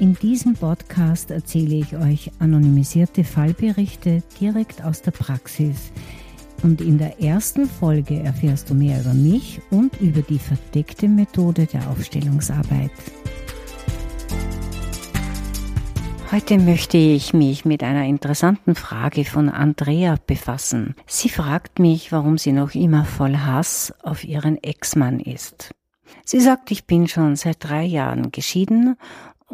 In diesem Podcast erzähle ich euch anonymisierte Fallberichte direkt aus der Praxis. Und in der ersten Folge erfährst du mehr über mich und über die verdeckte Methode der Aufstellungsarbeit. Heute möchte ich mich mit einer interessanten Frage von Andrea befassen. Sie fragt mich, warum sie noch immer voll Hass auf ihren Ex-Mann ist. Sie sagt, ich bin schon seit drei Jahren geschieden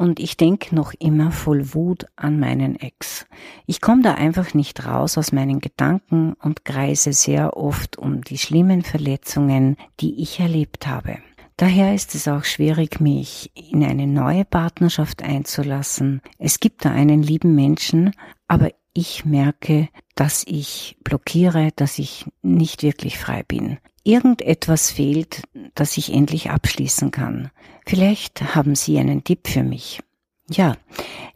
und ich denke noch immer voll Wut an meinen Ex. Ich komme da einfach nicht raus aus meinen Gedanken und kreise sehr oft um die schlimmen Verletzungen, die ich erlebt habe. Daher ist es auch schwierig, mich in eine neue Partnerschaft einzulassen. Es gibt da einen lieben Menschen, aber ich merke, dass ich blockiere, dass ich nicht wirklich frei bin. Irgendetwas fehlt, dass ich endlich abschließen kann. Vielleicht haben Sie einen Tipp für mich. Ja,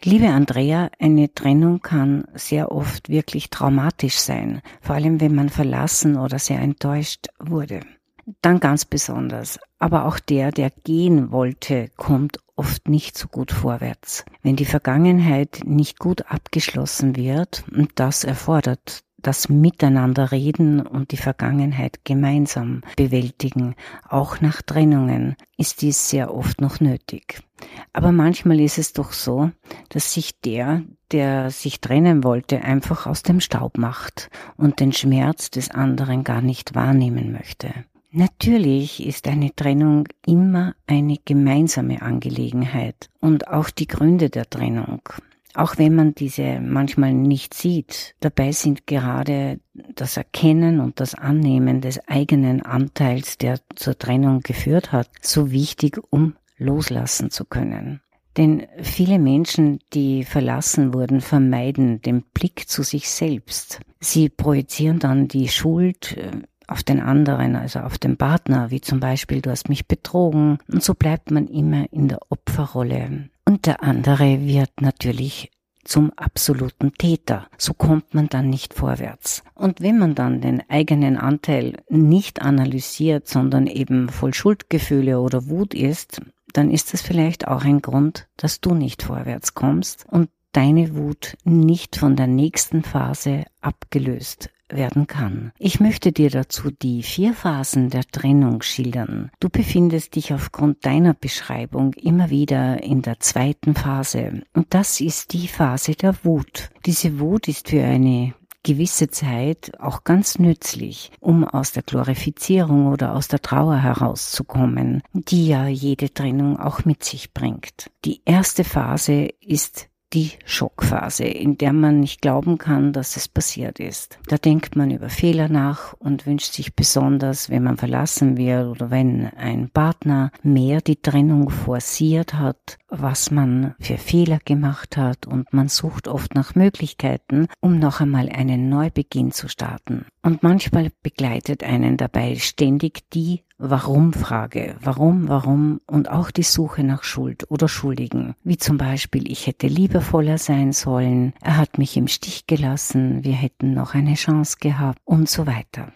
liebe Andrea, eine Trennung kann sehr oft wirklich traumatisch sein, vor allem wenn man verlassen oder sehr enttäuscht wurde. Dann ganz besonders. Aber auch der, der gehen wollte, kommt oft nicht so gut vorwärts. Wenn die Vergangenheit nicht gut abgeschlossen wird, und das erfordert das Miteinander reden und die Vergangenheit gemeinsam bewältigen, auch nach Trennungen, ist dies sehr oft noch nötig. Aber manchmal ist es doch so, dass sich der, der sich trennen wollte, einfach aus dem Staub macht und den Schmerz des anderen gar nicht wahrnehmen möchte. Natürlich ist eine Trennung immer eine gemeinsame Angelegenheit und auch die Gründe der Trennung. Auch wenn man diese manchmal nicht sieht, dabei sind gerade das Erkennen und das Annehmen des eigenen Anteils, der zur Trennung geführt hat, so wichtig, um loslassen zu können. Denn viele Menschen, die verlassen wurden, vermeiden den Blick zu sich selbst. Sie projizieren dann die Schuld äh, auf den anderen, also auf den Partner, wie zum Beispiel, du hast mich betrogen. Und so bleibt man immer in der Opferrolle. Und der andere wird natürlich zum absoluten Täter. So kommt man dann nicht vorwärts. Und wenn man dann den eigenen Anteil nicht analysiert, sondern eben voll Schuldgefühle oder Wut ist, dann ist es vielleicht auch ein Grund, dass du nicht vorwärts kommst und deine Wut nicht von der nächsten Phase abgelöst werden kann. Ich möchte dir dazu die vier Phasen der Trennung schildern. Du befindest dich aufgrund deiner Beschreibung immer wieder in der zweiten Phase. Und das ist die Phase der Wut. Diese Wut ist für eine gewisse Zeit auch ganz nützlich, um aus der Glorifizierung oder aus der Trauer herauszukommen, die ja jede Trennung auch mit sich bringt. Die erste Phase ist die Schockphase, in der man nicht glauben kann, dass es passiert ist. Da denkt man über Fehler nach und wünscht sich besonders, wenn man verlassen wird oder wenn ein Partner mehr die Trennung forciert hat, was man für Fehler gemacht hat und man sucht oft nach Möglichkeiten, um noch einmal einen Neubeginn zu starten. Und manchmal begleitet einen dabei ständig die Warum-Frage. Warum, warum und auch die Suche nach Schuld oder Schuldigen. Wie zum Beispiel, ich hätte liebevoller sein sollen, er hat mich im Stich gelassen, wir hätten noch eine Chance gehabt und so weiter.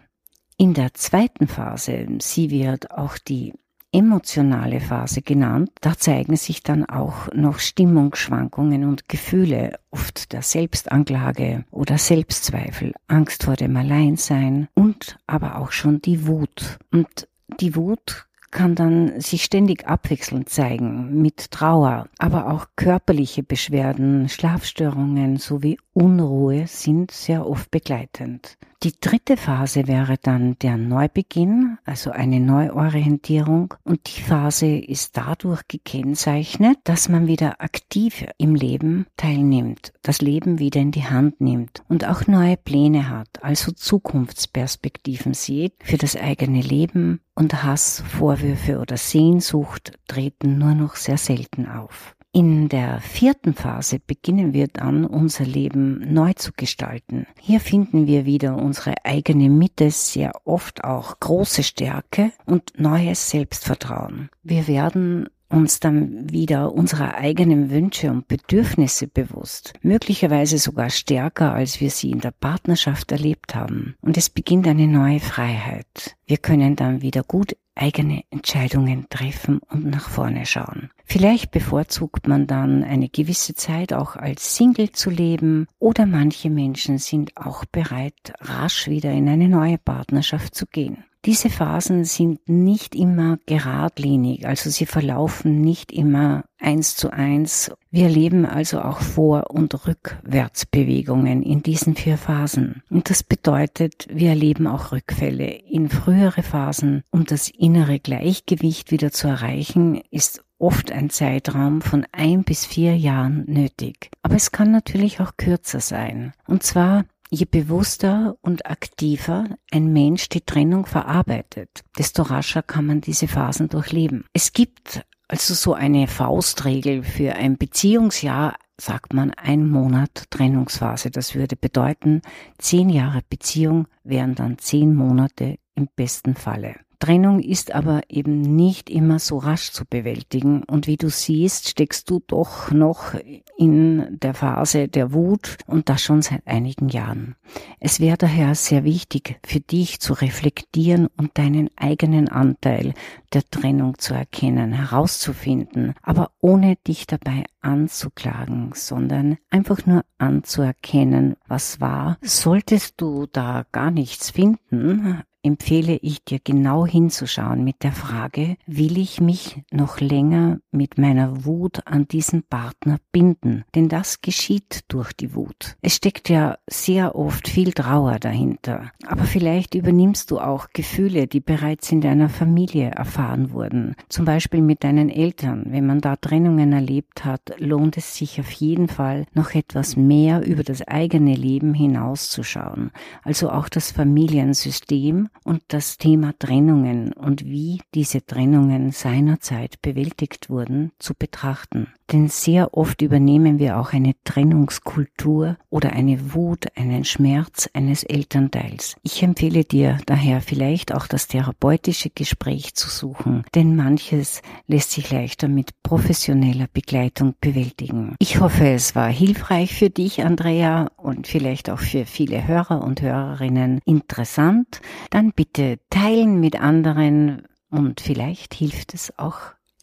In der zweiten Phase, sie wird auch die emotionale Phase genannt. Da zeigen sich dann auch noch Stimmungsschwankungen und Gefühle, oft der Selbstanklage oder Selbstzweifel, Angst vor dem Alleinsein und aber auch schon die Wut. Und die Wut kann dann sich ständig abwechselnd zeigen mit Trauer, aber auch körperliche Beschwerden, Schlafstörungen sowie Unruhe sind sehr oft begleitend. Die dritte Phase wäre dann der Neubeginn, also eine Neuorientierung. Und die Phase ist dadurch gekennzeichnet, dass man wieder aktiv im Leben teilnimmt, das Leben wieder in die Hand nimmt und auch neue Pläne hat, also Zukunftsperspektiven sieht für das eigene Leben und Hass, Vorwürfe oder Sehnsucht treten nur noch sehr selten auf. In der vierten Phase beginnen wir dann unser Leben neu zu gestalten. Hier finden wir wieder unsere eigene Mitte, sehr oft auch große Stärke und neues Selbstvertrauen. Wir werden uns dann wieder unserer eigenen Wünsche und Bedürfnisse bewusst, möglicherweise sogar stärker, als wir sie in der Partnerschaft erlebt haben. Und es beginnt eine neue Freiheit. Wir können dann wieder gut eigene Entscheidungen treffen und nach vorne schauen. Vielleicht bevorzugt man dann eine gewisse Zeit auch als Single zu leben oder manche Menschen sind auch bereit, rasch wieder in eine neue Partnerschaft zu gehen. Diese Phasen sind nicht immer geradlinig, also sie verlaufen nicht immer eins zu eins. Wir erleben also auch Vor- und Rückwärtsbewegungen in diesen vier Phasen. Und das bedeutet, wir erleben auch Rückfälle in frühere Phasen. Um das innere Gleichgewicht wieder zu erreichen, ist oft ein Zeitraum von ein bis vier Jahren nötig. Aber es kann natürlich auch kürzer sein. Und zwar Je bewusster und aktiver ein Mensch die Trennung verarbeitet, desto rascher kann man diese Phasen durchleben. Es gibt also so eine Faustregel für ein Beziehungsjahr, sagt man ein Monat Trennungsphase. Das würde bedeuten, zehn Jahre Beziehung wären dann zehn Monate im besten Falle. Trennung ist aber eben nicht immer so rasch zu bewältigen. Und wie du siehst, steckst du doch noch in der Phase der Wut und das schon seit einigen Jahren. Es wäre daher sehr wichtig für dich zu reflektieren und deinen eigenen Anteil der Trennung zu erkennen, herauszufinden, aber ohne dich dabei anzuklagen, sondern einfach nur anzuerkennen, was war. Solltest du da gar nichts finden, empfehle ich dir genau hinzuschauen mit der Frage, will ich mich noch länger mit meiner Wut an diesen Partner binden? Denn das geschieht durch die Wut. Es steckt ja sehr oft viel Trauer dahinter. Aber vielleicht übernimmst du auch Gefühle, die bereits in deiner Familie erfahren wurden. Zum Beispiel mit deinen Eltern. Wenn man da Trennungen erlebt hat, lohnt es sich auf jeden Fall noch etwas mehr über das eigene Leben hinauszuschauen. Also auch das Familiensystem und das Thema Trennungen und wie diese Trennungen seinerzeit bewältigt wurden zu betrachten. Denn sehr oft übernehmen wir auch eine Trennungskultur oder eine Wut, einen Schmerz eines Elternteils. Ich empfehle dir daher vielleicht auch das therapeutische Gespräch zu suchen, denn manches lässt sich leichter mit professioneller Begleitung bewältigen. Ich hoffe, es war hilfreich für dich, Andrea, und vielleicht auch für viele Hörer und Hörerinnen interessant. Dann bitte teilen mit anderen und vielleicht hilft es auch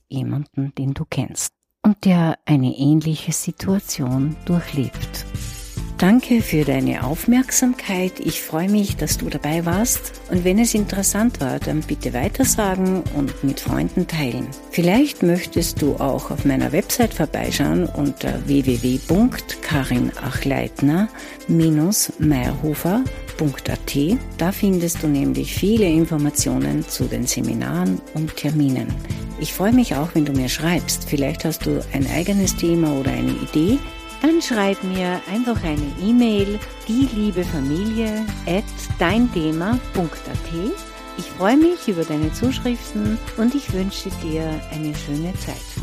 jemanden, den du kennst und der eine ähnliche Situation durchlebt. Danke für deine Aufmerksamkeit. Ich freue mich, dass du dabei warst. Und wenn es interessant war, dann bitte weitersagen und mit Freunden teilen. Vielleicht möchtest du auch auf meiner Website vorbeischauen unter www.karinachleitner-meierhofer.at. Da findest du nämlich viele Informationen zu den Seminaren und Terminen. Ich freue mich auch, wenn du mir schreibst. Vielleicht hast du ein eigenes Thema oder eine Idee dann schreib mir einfach eine E-Mail, die liebe Familie at deinthema.at. Ich freue mich über deine Zuschriften und ich wünsche dir eine schöne Zeit.